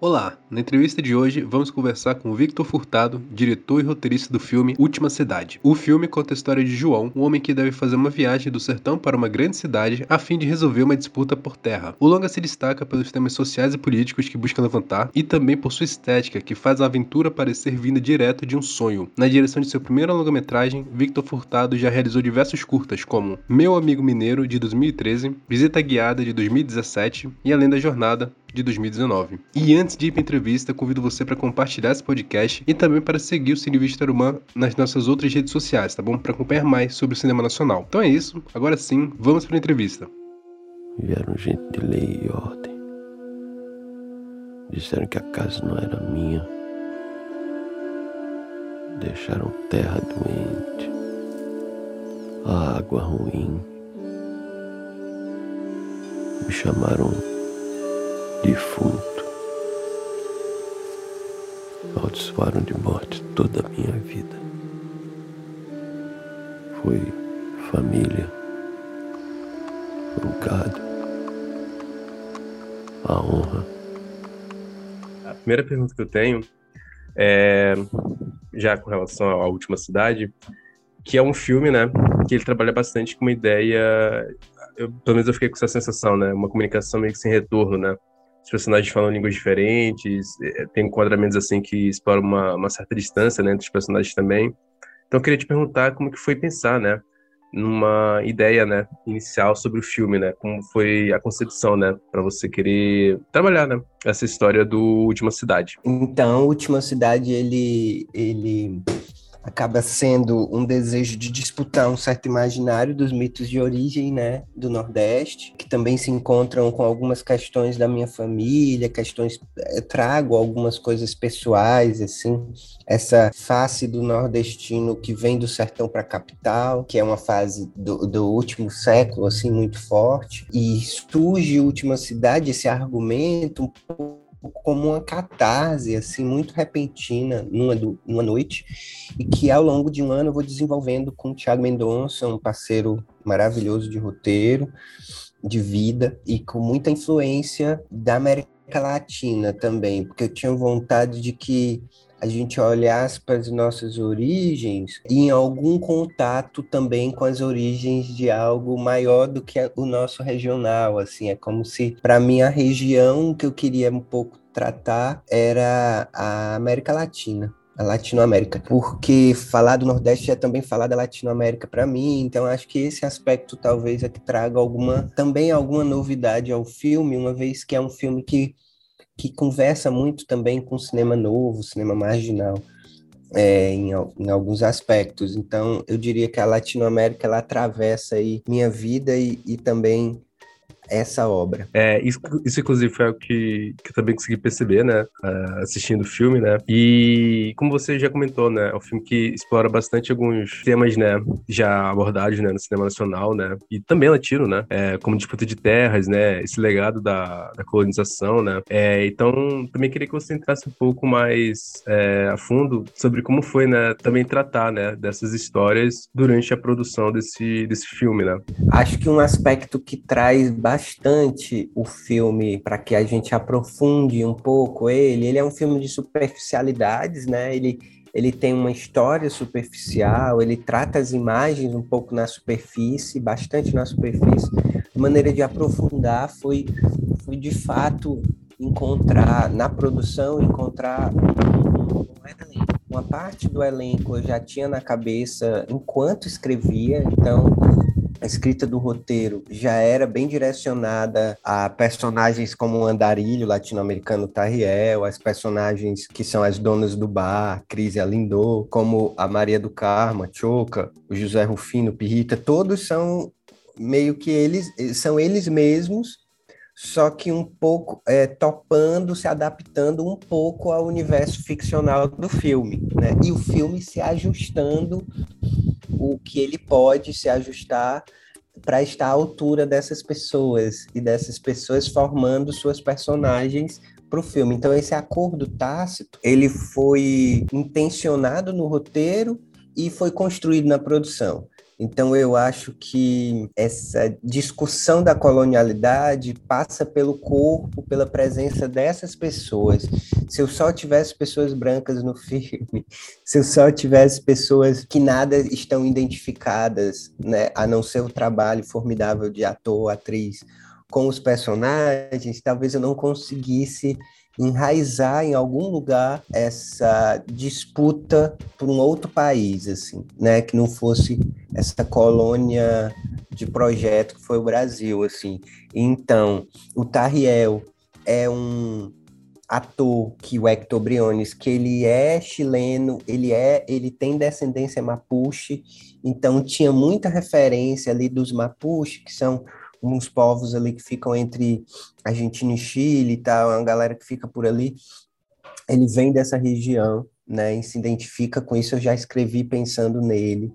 Olá, na entrevista de hoje vamos conversar com Victor Furtado, diretor e roteirista do filme Última Cidade. O filme conta a história de João, um homem que deve fazer uma viagem do sertão para uma grande cidade a fim de resolver uma disputa por terra. O longa se destaca pelos temas sociais e políticos que busca levantar e também por sua estética que faz a aventura parecer vinda direto de um sonho. Na direção de seu primeiro longa-metragem, Victor Furtado já realizou diversos curtas como Meu Amigo Mineiro de 2013, Visita Guiada de 2017 e Além da Jornada de 2019. E antes de ir para a entrevista, convido você para compartilhar esse podcast e também para seguir o Cine Vista Tarumã nas nossas outras redes sociais, tá bom? Para acompanhar mais sobre o cinema nacional. Então é isso, agora sim, vamos para a entrevista. Vieram gente de lei e ordem. Disseram que a casa não era minha. Deixaram terra doente, a água ruim. Me chamaram defunto. Amaldiçoaram de morte toda a minha vida. Foi família, o gado, a honra. A primeira pergunta que eu tenho é já com relação à última cidade, que é um filme, né, que ele trabalha bastante com uma ideia, eu, pelo menos eu fiquei com essa sensação, né, uma comunicação meio que sem retorno, né, os personagens falam línguas diferentes, é, tem enquadramentos assim que exploram uma, uma certa distância né, entre os personagens também. Então eu queria te perguntar como que foi pensar, né, numa ideia, né, inicial sobre o filme, né, como foi a concepção, né, para você querer trabalhar, né, essa história do Última Cidade. Então, Última Cidade ele ele acaba sendo um desejo de disputar um certo imaginário dos mitos de origem, né, do Nordeste, que também se encontram com algumas questões da minha família, questões eu trago algumas coisas pessoais assim, essa face do nordestino que vem do sertão para a capital, que é uma fase do, do último século assim muito forte, e surge Última Cidade esse argumento um pouco como uma catarse, assim, muito repentina numa, numa noite, e que ao longo de um ano eu vou desenvolvendo com o Thiago Mendonça, um parceiro maravilhoso de roteiro, de vida, e com muita influência da América Latina também, porque eu tinha vontade de que a gente olhasse para as nossas origens em algum contato também com as origens de algo maior do que o nosso regional, assim, é como se para mim a região que eu queria um pouco tratar era a América Latina a Latinoamérica, porque falar do Nordeste é também falar da Latinoamérica para mim, então acho que esse aspecto talvez é que traga alguma também alguma novidade ao filme, uma vez que é um filme que que conversa muito também com o cinema novo, cinema marginal, é, em, em, alguns aspectos. Então, eu diria que a Latinoamérica ela atravessa aí minha vida e, e também essa obra. É, isso, isso inclusive foi o que, que eu também consegui perceber, né, uh, assistindo o filme, né, e como você já comentou, né, é um filme que explora bastante alguns temas, né, já abordados, né, no cinema nacional, né, e também latino, né, é, como disputa de terras, né, esse legado da, da colonização, né, é, então também queria que você entrasse um pouco mais é, a fundo sobre como foi, né, também tratar, né, dessas histórias durante a produção desse, desse filme, né. Acho que um aspecto que traz bastante bastante o filme para que a gente aprofunde um pouco ele. Ele é um filme de superficialidades, né? Ele, ele tem uma história superficial, ele trata as imagens um pouco na superfície, bastante na superfície. A maneira de aprofundar foi, foi de fato encontrar na produção encontrar uma parte do elenco eu já tinha na cabeça enquanto escrevia, então a escrita do roteiro já era bem direcionada a personagens como o Andarilho, latino-americano Tarriel, as personagens que são as donas do bar, Cris e Alindô, como a Maria do Carmo, Choca, o José Rufino, Pirrita, todos são meio que eles, são eles mesmos, só que um pouco é, topando, se adaptando um pouco ao universo ficcional do filme, né? E o filme se ajustando o que ele pode se ajustar para estar à altura dessas pessoas e dessas pessoas formando suas personagens para o filme. Então esse acordo tácito ele foi intencionado no roteiro e foi construído na produção. Então, eu acho que essa discussão da colonialidade passa pelo corpo, pela presença dessas pessoas. Se eu só tivesse pessoas brancas no filme, se eu só tivesse pessoas que nada estão identificadas, né, a não ser o trabalho formidável de ator, atriz, com os personagens, talvez eu não conseguisse enraizar em algum lugar essa disputa por um outro país, assim, né, que não fosse essa colônia de projeto que foi o Brasil, assim. Então, o Tarriel é um ator que o Hector Briones, que ele é chileno, ele é, ele tem descendência mapuche, então tinha muita referência ali dos mapuche, que são uns povos ali que ficam entre Argentina e Chile e tal, é uma galera que fica por ali. Ele vem dessa região, né, e se identifica com isso. Eu já escrevi pensando nele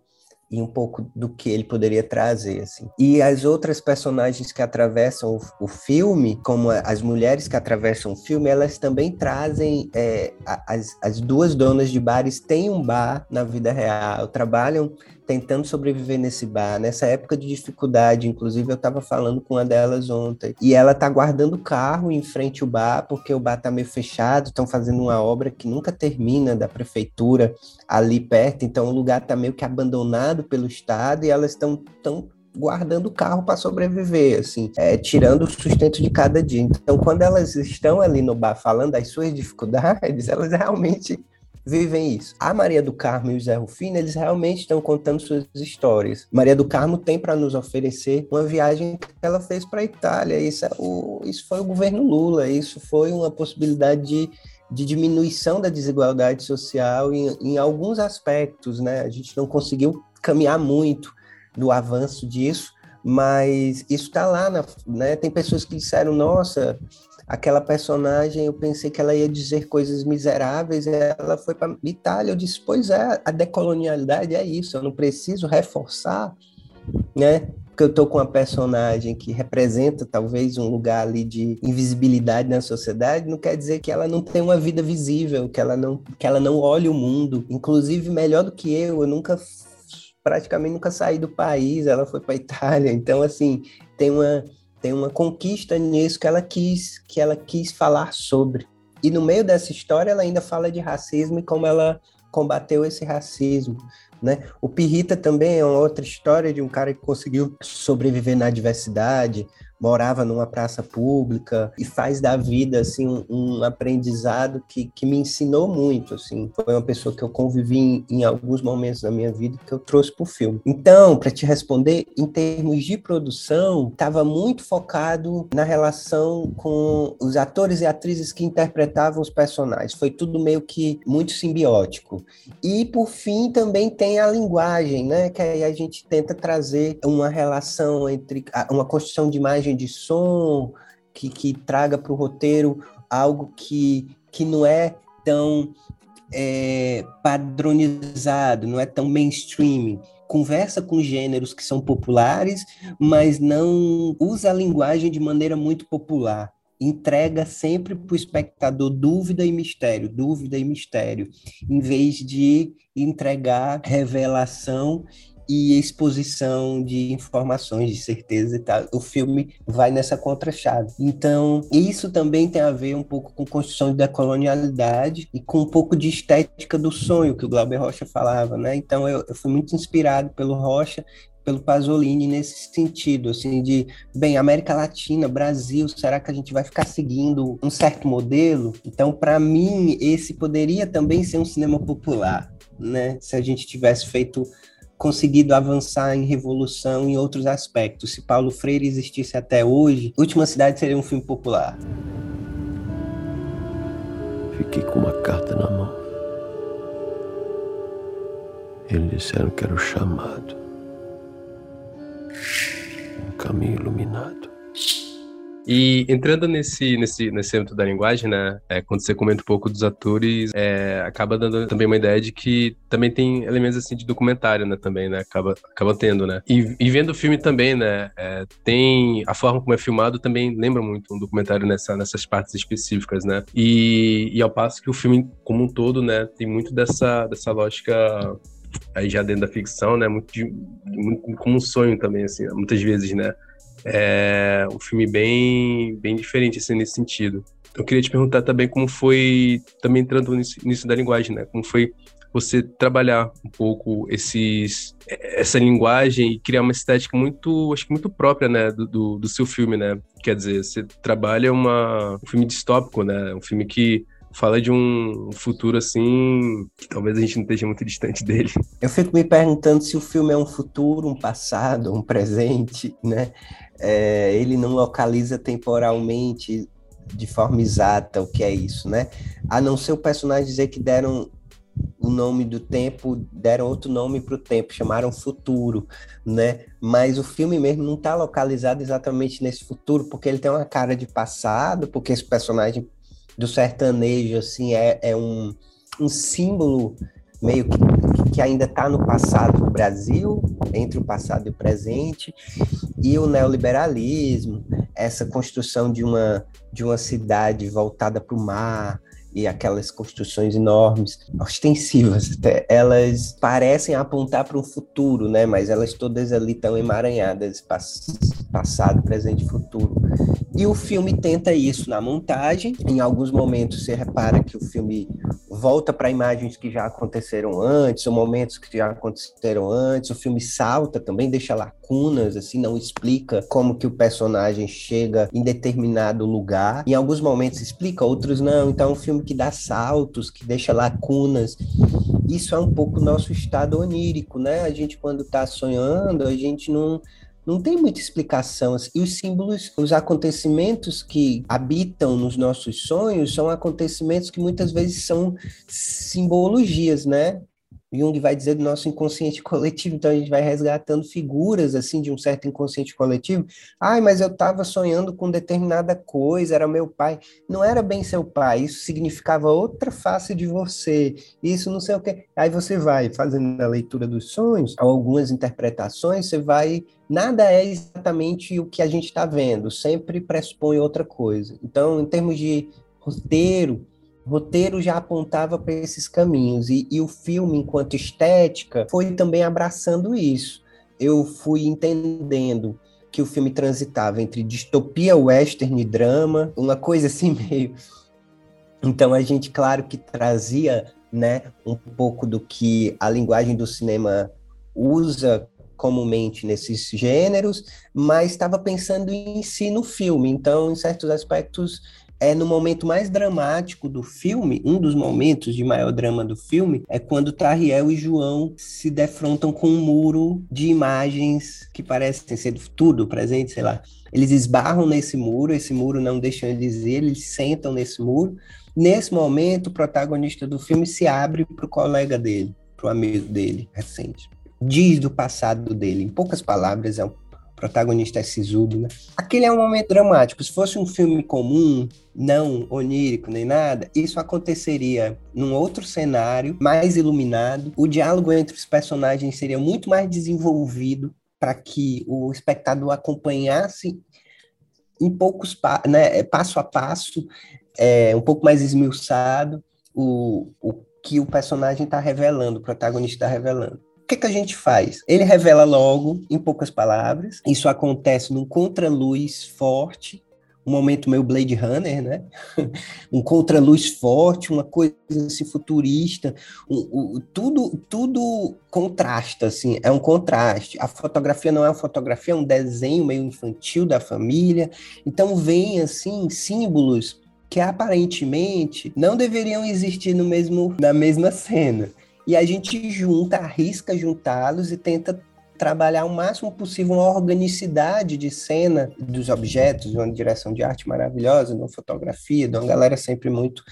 e um pouco do que ele poderia trazer, assim. E as outras personagens que atravessam o, o filme, como as mulheres que atravessam o filme, elas também trazem é, as, as duas donas de bares têm um bar na vida real, trabalham tentando sobreviver nesse bar, nessa época de dificuldade. Inclusive, eu estava falando com uma delas ontem. E ela tá guardando o carro em frente ao bar, porque o bar tá meio fechado, estão fazendo uma obra que nunca termina da prefeitura ali perto. Então, o lugar tá meio que abandonado pelo Estado e elas estão tão guardando o carro para sobreviver, assim, é, tirando o sustento de cada dia. Então, quando elas estão ali no bar falando das suas dificuldades, elas realmente vivem isso. A Maria do Carmo e o Zé Rufino, eles realmente estão contando suas histórias. Maria do Carmo tem para nos oferecer uma viagem que ela fez para a Itália. Isso, é o, isso foi o governo Lula, isso foi uma possibilidade de, de diminuição da desigualdade social em, em alguns aspectos, né? A gente não conseguiu caminhar muito no avanço disso, mas isso está lá, na, né? Tem pessoas que disseram, nossa, aquela personagem, eu pensei que ela ia dizer coisas miseráveis, ela foi para Itália, eu disse, pois é, a decolonialidade é isso, eu não preciso reforçar, né? Porque eu estou com uma personagem que representa talvez um lugar ali de invisibilidade na sociedade, não quer dizer que ela não tem uma vida visível, que ela não, que ela não olhe o mundo. Inclusive, melhor do que eu, eu nunca praticamente nunca saí do país, ela foi para Itália, então assim, tem uma tem uma conquista nisso que ela quis, que ela quis falar sobre. E no meio dessa história ela ainda fala de racismo e como ela combateu esse racismo, né? O Pirrita também é uma outra história de um cara que conseguiu sobreviver na adversidade, morava numa praça pública e faz da vida assim um, um, aprendizado que, que me ensinou muito assim. Foi uma pessoa que eu convivi em, em alguns momentos da minha vida que eu trouxe para o filme. Então para te responder em termos de produção estava muito focado na relação com os atores e atrizes que interpretavam os personagens. Foi tudo meio que muito simbiótico. E por fim também tem a linguagem né? Que aí a gente tenta trazer uma relação entre uma construção de imagem de som, que, que traga para o roteiro algo que, que não é tão é, padronizado, não é tão mainstream. Conversa com gêneros que são populares, mas não usa a linguagem de maneira muito popular. Entrega sempre para o espectador dúvida e mistério, dúvida e mistério, em vez de entregar revelação e exposição de informações, de certeza e tal. O filme vai nessa contra-chave. Então, isso também tem a ver um pouco com construção da colonialidade e com um pouco de estética do sonho que o Glauber Rocha falava, né? Então, eu, eu fui muito inspirado pelo Rocha pelo Pasolini nesse sentido, assim, de, bem, América Latina, Brasil, será que a gente vai ficar seguindo um certo modelo? Então, para mim, esse poderia também ser um cinema popular, né? Se a gente tivesse feito conseguido avançar em revolução em outros aspectos. Se Paulo Freire existisse até hoje, Última Cidade seria um filme popular. Fiquei com uma carta na mão. Eles disseram que era o chamado. Um caminho iluminado. E entrando nesse, nesse, nesse âmbito da linguagem, né? É, quando você comenta um pouco dos atores, é, acaba dando também uma ideia de que também tem elementos assim de documentário, né? Também, né? Acaba, acaba tendo, né? E, e vendo o filme também, né? É, tem a forma como é filmado também lembra muito um documentário nessa, nessas partes específicas, né? E, e ao passo que o filme como um todo, né? Tem muito dessa, dessa lógica aí já dentro da ficção, né? Muito, de, muito como um sonho também, assim, muitas vezes, né? É um filme bem, bem diferente, assim, nesse sentido. Eu queria te perguntar também como foi, também entrando nisso, nisso da linguagem, né? Como foi você trabalhar um pouco esses essa linguagem e criar uma estética muito acho que muito própria né do, do, do, seu filme né quer dizer você trabalha uma um filme distópico né um filme que fala de um futuro assim que talvez a gente não esteja muito distante dele eu fico me perguntando se o filme é um futuro um passado um presente né é, ele não localiza temporalmente de forma exata o que é isso, né? A não ser o personagem dizer que deram o nome do tempo, deram outro nome para o tempo, chamaram futuro, né? Mas o filme mesmo não está localizado exatamente nesse futuro, porque ele tem uma cara de passado, porque esse personagem do sertanejo, assim, é, é um, um símbolo meio que, que ainda está no passado do Brasil, entre o passado e o presente, e o neoliberalismo, essa construção de uma, de uma cidade voltada para o mar, e aquelas construções enormes, ostensivas até, elas parecem apontar para um futuro, né? Mas elas todas ali estão emaranhadas, passado, presente e futuro. E o filme tenta isso na montagem. Em alguns momentos você repara que o filme volta para imagens que já aconteceram antes, ou momentos que já aconteceram antes. O filme salta também, deixa lacunas, assim, não explica como que o personagem chega em determinado lugar. Em alguns momentos explica, outros não. Então, é um filme que dá saltos, que deixa lacunas. Isso é um pouco nosso estado onírico, né? A gente, quando está sonhando, a gente não não tem muita explicação. E os símbolos, os acontecimentos que habitam nos nossos sonhos são acontecimentos que muitas vezes são simbologias, né? Jung vai dizer do nosso inconsciente coletivo, então a gente vai resgatando figuras assim de um certo inconsciente coletivo. Ai, mas eu estava sonhando com determinada coisa, era meu pai. Não era bem seu pai, isso significava outra face de você. Isso não sei o que. Aí você vai fazendo a leitura dos sonhos, algumas interpretações, você vai. Nada é exatamente o que a gente está vendo, sempre pressupõe outra coisa. Então, em termos de roteiro, roteiro já apontava para esses caminhos e, e, o filme, enquanto estética, foi também abraçando isso. Eu fui entendendo que o filme transitava entre distopia, western e drama, uma coisa assim meio. Então a gente, claro, que trazia, né, um pouco do que a linguagem do cinema usa comumente nesses gêneros, mas estava pensando em si no filme. Então, em certos aspectos, é no momento mais dramático do filme, um dos momentos de maior drama do filme, é quando Tariel e João se defrontam com um muro de imagens que parecem ser do futuro, presente, sei lá. Eles esbarram nesse muro, esse muro não deixa eles ir, eles sentam nesse muro. Nesse momento, o protagonista do filme se abre para o colega dele, para o amigo dele recente. Diz do passado dele. Em poucas palavras, é um protagonista é sisudo, né? Aquele é um momento dramático. Se fosse um filme comum, não onírico nem nada, isso aconteceria num outro cenário, mais iluminado. O diálogo entre os personagens seria muito mais desenvolvido para que o espectador acompanhasse em poucos né, passo a passo, é, um pouco mais esmiuçado o, o que o personagem está revelando, o protagonista está revelando. Que, que a gente faz? Ele revela logo, em poucas palavras. Isso acontece num contraluz forte, um momento meio Blade Runner, né? um contraluz forte, uma coisa assim, futurista, um, um, tudo tudo contrasta, assim, é um contraste. A fotografia não é uma fotografia, é um desenho meio infantil da família. Então vem assim símbolos que aparentemente não deveriam existir no mesmo na mesma cena. E a gente junta, arrisca juntá-los e tenta trabalhar o máximo possível uma organicidade de cena dos objetos, de uma direção de arte maravilhosa, de uma fotografia, de uma galera sempre muito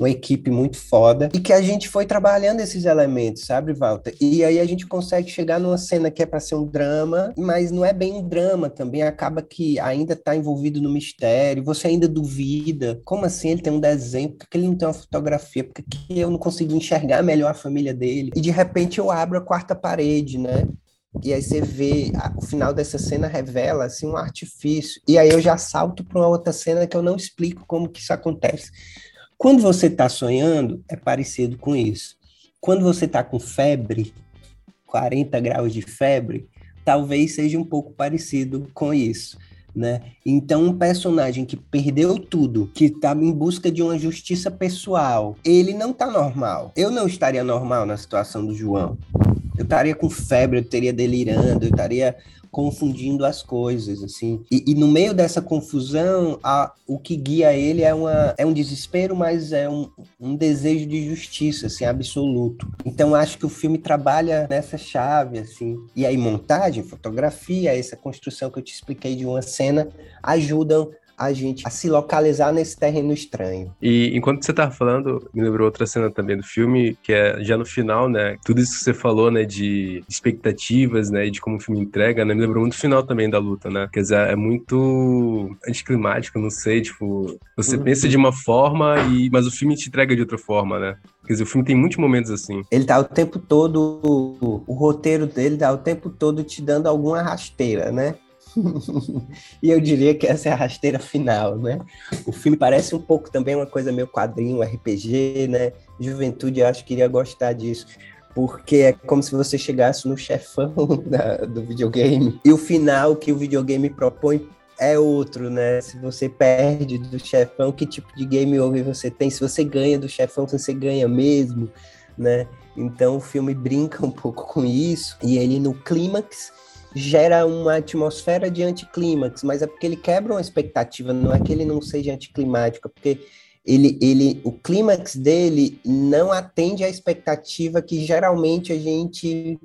uma equipe muito foda, e que a gente foi trabalhando esses elementos, sabe, Walter? E aí a gente consegue chegar numa cena que é para ser um drama, mas não é bem um drama também, acaba que ainda está envolvido no mistério, você ainda duvida, como assim ele tem um desenho, por que ele não tem uma fotografia, por que eu não consigo enxergar melhor a família dele? E de repente eu abro a quarta parede, né? E aí você vê, o final dessa cena revela assim um artifício. E aí eu já salto para uma outra cena que eu não explico como que isso acontece. Quando você está sonhando, é parecido com isso. Quando você está com febre, 40 graus de febre, talvez seja um pouco parecido com isso. Né? Então, um personagem que perdeu tudo, que está em busca de uma justiça pessoal, ele não está normal. Eu não estaria normal na situação do João. Eu estaria com febre, eu estaria delirando, eu estaria confundindo as coisas, assim. E, e no meio dessa confusão, a, o que guia ele é, uma, é um desespero, mas é um, um desejo de justiça, assim, absoluto. Então, acho que o filme trabalha nessa chave, assim. E aí, montagem, fotografia, essa construção que eu te expliquei de uma cena, ajudam a gente a se localizar nesse terreno estranho. E enquanto você tava falando, me lembrou outra cena também do filme, que é já no final, né? Tudo isso que você falou, né, de expectativas, né, e de como o filme entrega, né, me lembrou muito o final também da luta, né? Quer dizer, é muito anticlimático, não sei, tipo, você uhum. pensa de uma forma e mas o filme te entrega de outra forma, né? Quer dizer, o filme tem muitos momentos assim. Ele tá o tempo todo, o, o roteiro dele tá o tempo todo te dando alguma rasteira, né? e eu diria que essa é a rasteira final, né? O filme parece um pouco também uma coisa meio quadrinho, RPG, né? Juventude, eu acho que iria gostar disso. Porque é como se você chegasse no chefão da, do videogame. E o final que o videogame propõe é outro, né? Se você perde do chefão, que tipo de game over você tem? Se você ganha do chefão, você ganha mesmo, né? Então o filme brinca um pouco com isso. E ele no clímax gera uma atmosfera de anticlímax, mas é porque ele quebra uma expectativa, não é que ele não seja anticlimático, é porque ele, ele, o clímax dele não atende à expectativa que geralmente a gente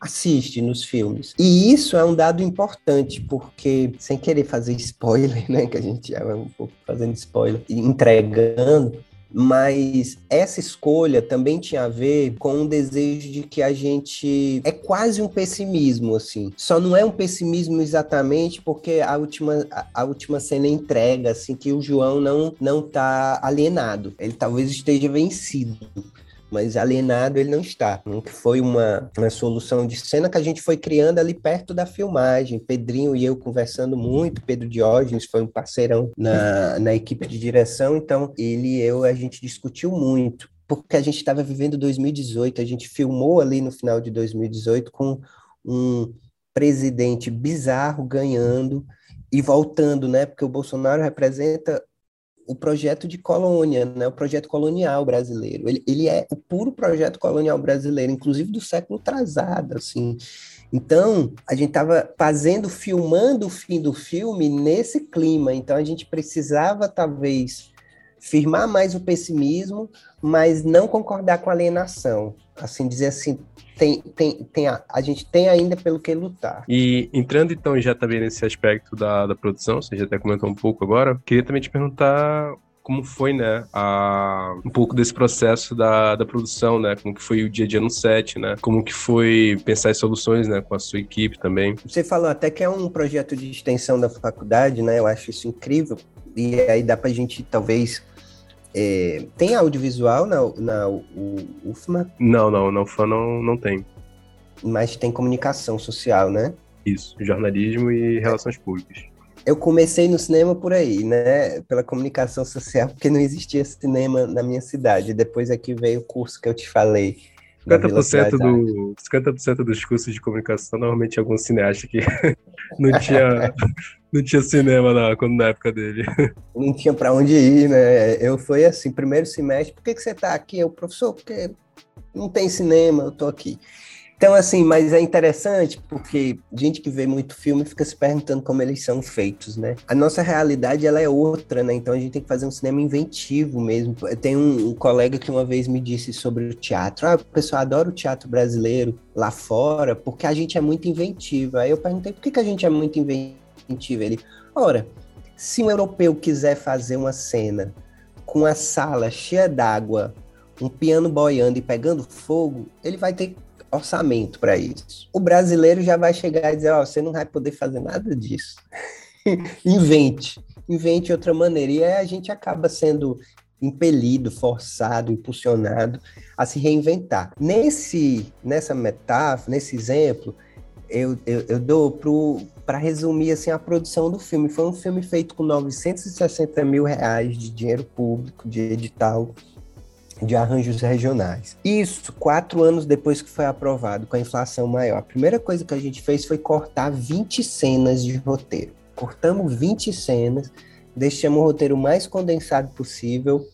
assiste nos filmes. E isso é um dado importante, porque, sem querer fazer spoiler, né, que a gente já vai um pouco fazendo spoiler, entregando, mas essa escolha também tinha a ver com um desejo de que a gente é quase um pessimismo assim. Só não é um pessimismo exatamente porque a última a, última cena entrega assim que o João não não tá alienado. Ele talvez esteja vencido mas alienado ele não está. Que foi uma, uma solução de cena que a gente foi criando ali perto da filmagem. Pedrinho e eu conversando muito, Pedro Diógenes foi um parceirão na, na equipe de direção, então ele e eu a gente discutiu muito. Porque a gente estava vivendo 2018, a gente filmou ali no final de 2018 com um presidente bizarro ganhando e voltando, né? Porque o Bolsonaro representa o projeto de colônia, né, o projeto colonial brasileiro. Ele, ele é o puro projeto colonial brasileiro, inclusive do século atrasado, assim. Então, a gente estava fazendo, filmando o fim do filme nesse clima. Então, a gente precisava, talvez, firmar mais o pessimismo, mas não concordar com a alienação. Assim, dizer assim, tem, tem, tem a, a, gente tem ainda pelo que lutar. E entrando então já também nesse aspecto da, da produção, você já até comentou um pouco agora, queria também te perguntar como foi, né, a, um pouco desse processo da, da produção, né, como que foi o dia a dia no set, né, como que foi pensar em soluções, né, com a sua equipe também. Você falou até que é um projeto de extensão da faculdade, né, eu acho isso incrível, e aí dá pra gente talvez é, tem audiovisual na, na UFMA? Não, não, na UFMA não, não tem. Mas tem comunicação social, né? Isso, jornalismo e relações públicas. Eu comecei no cinema por aí, né? Pela comunicação social, porque não existia cinema na minha cidade. Depois aqui veio o curso que eu te falei. 50%, do, 50 dos cursos de comunicação normalmente algum cineasta que não tinha não tinha cinema na, quando, na época dele. Não tinha para onde ir, né? Eu fui assim, primeiro semestre, por que, que você tá aqui? Eu, professor, porque não tem cinema, eu tô aqui. Então, assim, mas é interessante porque gente que vê muito filme fica se perguntando como eles são feitos, né? A nossa realidade, ela é outra, né? Então a gente tem que fazer um cinema inventivo mesmo. Tem um, um colega que uma vez me disse sobre o teatro. Ah, o pessoal adora o teatro brasileiro lá fora porque a gente é muito inventivo. Aí eu perguntei por que, que a gente é muito inventivo. Ele, ora, se um europeu quiser fazer uma cena com a sala cheia d'água, um piano boiando e pegando fogo, ele vai ter orçamento para isso. O brasileiro já vai chegar e dizer: Ó, oh, você não vai poder fazer nada disso. invente, invente outra maneira. E aí a gente acaba sendo impelido, forçado, impulsionado a se reinventar. Nesse, nessa metáfora, nesse exemplo, eu, eu, eu dou para resumir assim a produção do filme. Foi um filme feito com 960 mil reais de dinheiro público, de edital de arranjos regionais. Isso quatro anos depois que foi aprovado, com a inflação maior. A primeira coisa que a gente fez foi cortar 20 cenas de roteiro. Cortamos 20 cenas, deixamos o roteiro mais condensado possível.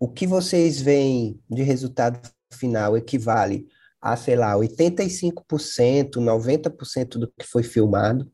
O que vocês veem de resultado final equivale a, sei lá, 85%, 90% do que foi filmado.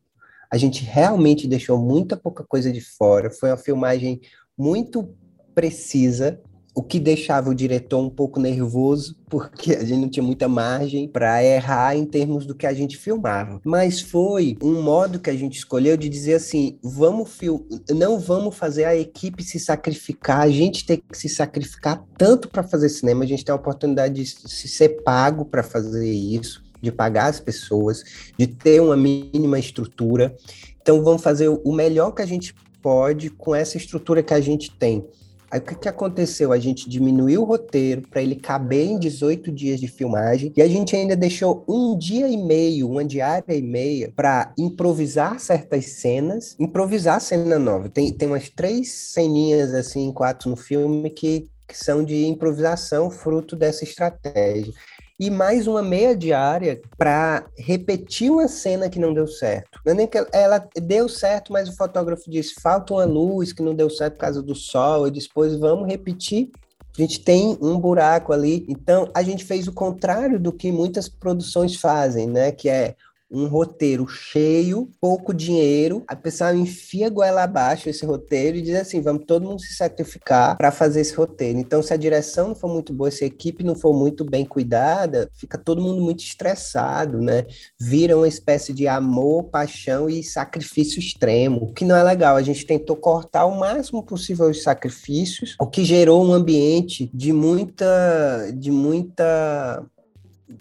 A gente realmente deixou muita pouca coisa de fora. Foi uma filmagem muito precisa, o que deixava o diretor um pouco nervoso, porque a gente não tinha muita margem para errar em termos do que a gente filmava. Mas foi um modo que a gente escolheu de dizer assim: vamos fil não vamos fazer a equipe se sacrificar, a gente tem que se sacrificar tanto para fazer cinema, a gente tem a oportunidade de se ser pago para fazer isso, de pagar as pessoas, de ter uma mínima estrutura. Então vamos fazer o melhor que a gente pode com essa estrutura que a gente tem. Aí o que, que aconteceu? A gente diminuiu o roteiro para ele caber em 18 dias de filmagem e a gente ainda deixou um dia e meio, uma diária e meia, para improvisar certas cenas, improvisar cena nova. Tem, tem umas três ceninhas assim, quatro no filme que, que são de improvisação, fruto dessa estratégia e mais uma meia diária para repetir uma cena que não deu certo. Não é nem que ela, deu certo, mas o fotógrafo disse falta uma luz que não deu certo por causa do sol, e depois vamos repetir. A gente tem um buraco ali, então a gente fez o contrário do que muitas produções fazem, né? Que é um roteiro cheio, pouco dinheiro, a pessoa enfia goela abaixo esse roteiro e diz assim: vamos todo mundo se sacrificar para fazer esse roteiro. Então, se a direção não for muito boa, se a equipe não for muito bem cuidada, fica todo mundo muito estressado, né? Vira uma espécie de amor, paixão e sacrifício extremo, o que não é legal. A gente tentou cortar o máximo possível os sacrifícios, o que gerou um ambiente de muita, de muita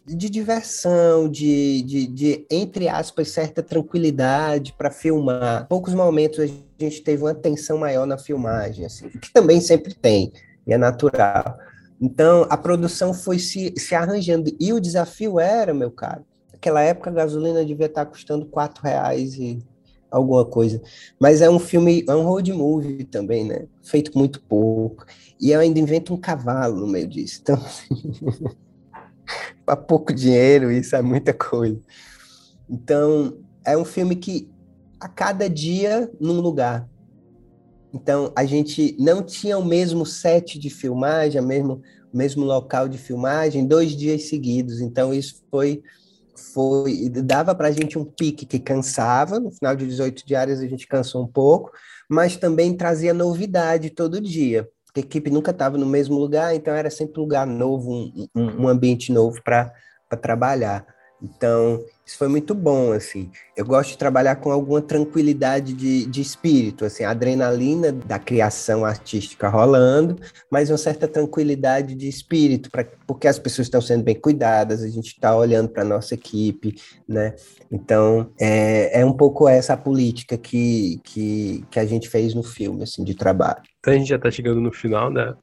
de diversão, de, de, de, entre aspas, certa tranquilidade para filmar. Poucos momentos a gente teve uma tensão maior na filmagem, assim, que também sempre tem, e é natural. Então, a produção foi se, se arranjando. E o desafio era, meu caro, naquela época a gasolina devia estar custando quatro reais e alguma coisa. Mas é um filme, é um road movie também, né? Feito muito pouco. E eu ainda invento um cavalo no meio disso. Então, assim... para pouco dinheiro, isso é muita coisa. Então, é um filme que a cada dia num lugar. Então, a gente não tinha o mesmo set de filmagem, o mesmo, o mesmo local de filmagem, dois dias seguidos. Então, isso foi. foi dava para a gente um pique que cansava. No final de 18 diárias, a gente cansou um pouco, mas também trazia novidade todo dia a equipe nunca estava no mesmo lugar, então era sempre um lugar novo, um, um ambiente novo para trabalhar. Então, isso foi muito bom, assim. Eu gosto de trabalhar com alguma tranquilidade de, de espírito, assim, a adrenalina da criação artística rolando, mas uma certa tranquilidade de espírito, pra, porque as pessoas estão sendo bem cuidadas, a gente está olhando para a nossa equipe, né? Então, é, é um pouco essa política que, que, que a gente fez no filme, assim, de trabalho. Então, a gente já está chegando no final né,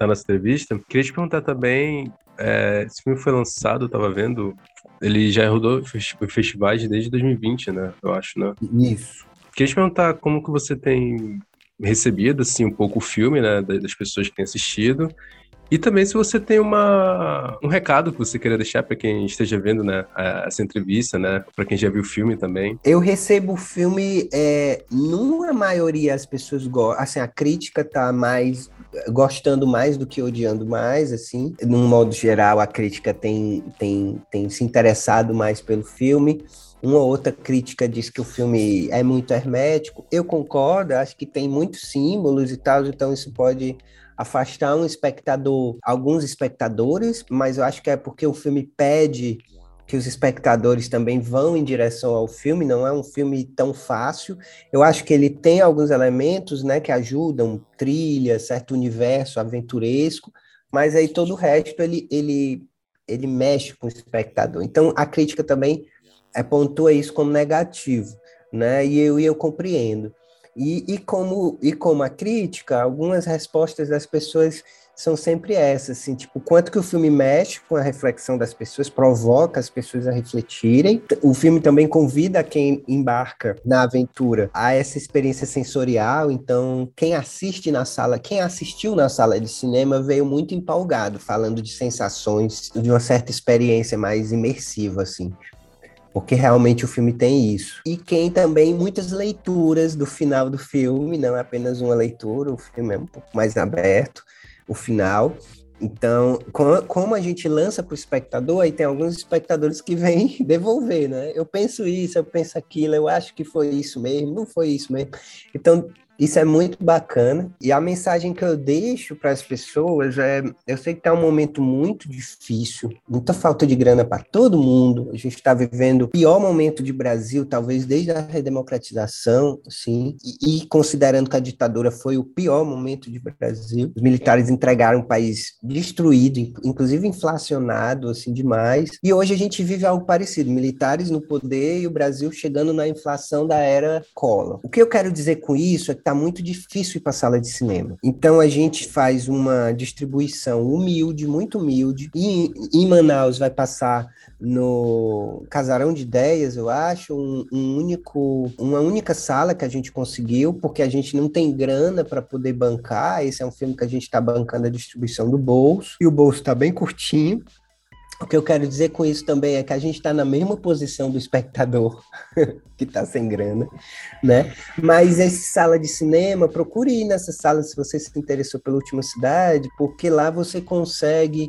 da nossa entrevista. Queria te perguntar também é, esse filme foi lançado, eu tava vendo, ele já rodou festivais desde 2020, né? Eu acho, né? Isso. Queria te perguntar como que você tem recebido, assim, um pouco o filme, né? Das pessoas que têm assistido. E também se você tem uma, um recado que você queria deixar para quem esteja vendo né, essa entrevista, né? Para quem já viu o filme também. Eu recebo o filme, é, numa maioria as pessoas gostam, assim, a crítica tá mais gostando mais do que odiando mais, assim. Num modo geral, a crítica tem, tem, tem se interessado mais pelo filme. Uma outra crítica diz que o filme é muito hermético. Eu concordo, acho que tem muitos símbolos e tal, então isso pode afastar um espectador, alguns espectadores, mas eu acho que é porque o filme pede que os espectadores também vão em direção ao filme, não é um filme tão fácil. Eu acho que ele tem alguns elementos, né, que ajudam, trilha, certo universo aventuresco, mas aí todo o resto ele ele ele mexe com o espectador. Então a crítica também é, pontua isso como negativo, né? E eu, e eu compreendo. E, e, como, e como a crítica, algumas respostas das pessoas são sempre essas, assim, tipo, quanto que o filme mexe com a reflexão das pessoas, provoca as pessoas a refletirem. O filme também convida quem embarca na aventura a essa experiência sensorial, então quem assiste na sala, quem assistiu na sala de cinema veio muito empolgado, falando de sensações, de uma certa experiência mais imersiva, assim porque realmente o filme tem isso. E quem também muitas leituras do final do filme, não é apenas uma leitura, o filme é um pouco mais aberto o final. Então, como a gente lança para o espectador, aí tem alguns espectadores que vêm devolver, né? Eu penso isso, eu penso aquilo, eu acho que foi isso mesmo, não foi isso mesmo. Então, isso é muito bacana. E a mensagem que eu deixo para as pessoas é: eu sei que está um momento muito difícil, muita falta de grana para todo mundo. A gente está vivendo o pior momento de Brasil, talvez desde a redemocratização, sim. E, e, considerando que a ditadura foi o pior momento de Brasil, os militares entregaram um país destruído, inclusive inflacionado, assim, demais. E hoje a gente vive algo parecido: militares no poder e o Brasil chegando na inflação da era Collor. O que eu quero dizer com isso é que está muito difícil ir para sala de cinema. Então a gente faz uma distribuição humilde, muito humilde, e em Manaus vai passar no Casarão de Ideias, eu acho, um, um, único, uma única sala que a gente conseguiu, porque a gente não tem grana para poder bancar. Esse é um filme que a gente está bancando a distribuição do bolso, e o bolso está bem curtinho. O que eu quero dizer com isso também é que a gente está na mesma posição do espectador que está sem grana, né? Mas essa sala de cinema, procure ir nessa sala se você se interessou pela última cidade, porque lá você consegue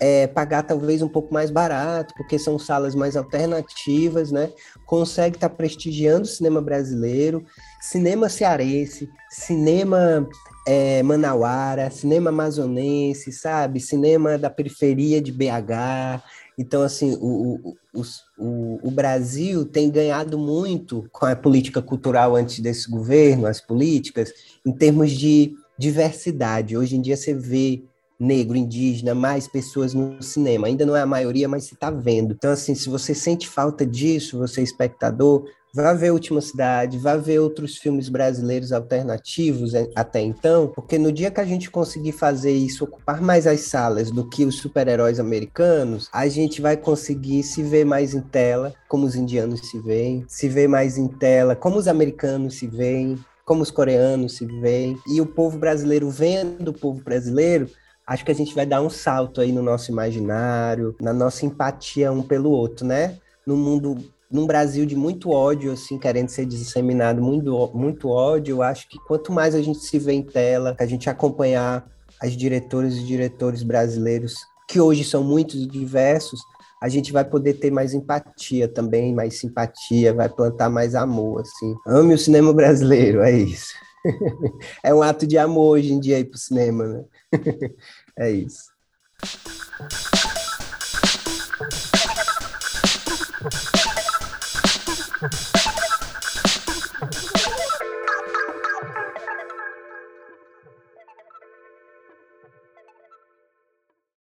é, pagar talvez um pouco mais barato, porque são salas mais alternativas, né? Consegue estar tá prestigiando o cinema brasileiro, cinema cearense, cinema é, manauara, cinema amazonense, sabe? Cinema da periferia de BH. Então, assim, o, o, o, o, Brasil tem ganhado muito com a política cultural antes desse governo, as políticas, em termos de diversidade. Hoje em dia você vê negro, indígena, mais pessoas no cinema. Ainda não é a maioria, mas você está vendo. Então, assim, se você sente falta disso, você é espectador, Vá ver Última Cidade, vá ver outros filmes brasileiros alternativos é, até então, porque no dia que a gente conseguir fazer isso, ocupar mais as salas do que os super-heróis americanos, a gente vai conseguir se ver mais em tela, como os indianos se veem, se ver mais em tela, como os americanos se veem, como os coreanos se veem, e o povo brasileiro vendo o povo brasileiro, acho que a gente vai dar um salto aí no nosso imaginário, na nossa empatia um pelo outro, né? No mundo num Brasil de muito ódio, assim, querendo ser disseminado muito, muito ódio, eu acho que quanto mais a gente se vê em tela, a gente acompanhar as diretoras e diretores brasileiros, que hoje são muitos e diversos, a gente vai poder ter mais empatia também, mais simpatia, vai plantar mais amor, assim. Ame o cinema brasileiro, é isso. é um ato de amor hoje em dia ir pro cinema, né? é isso.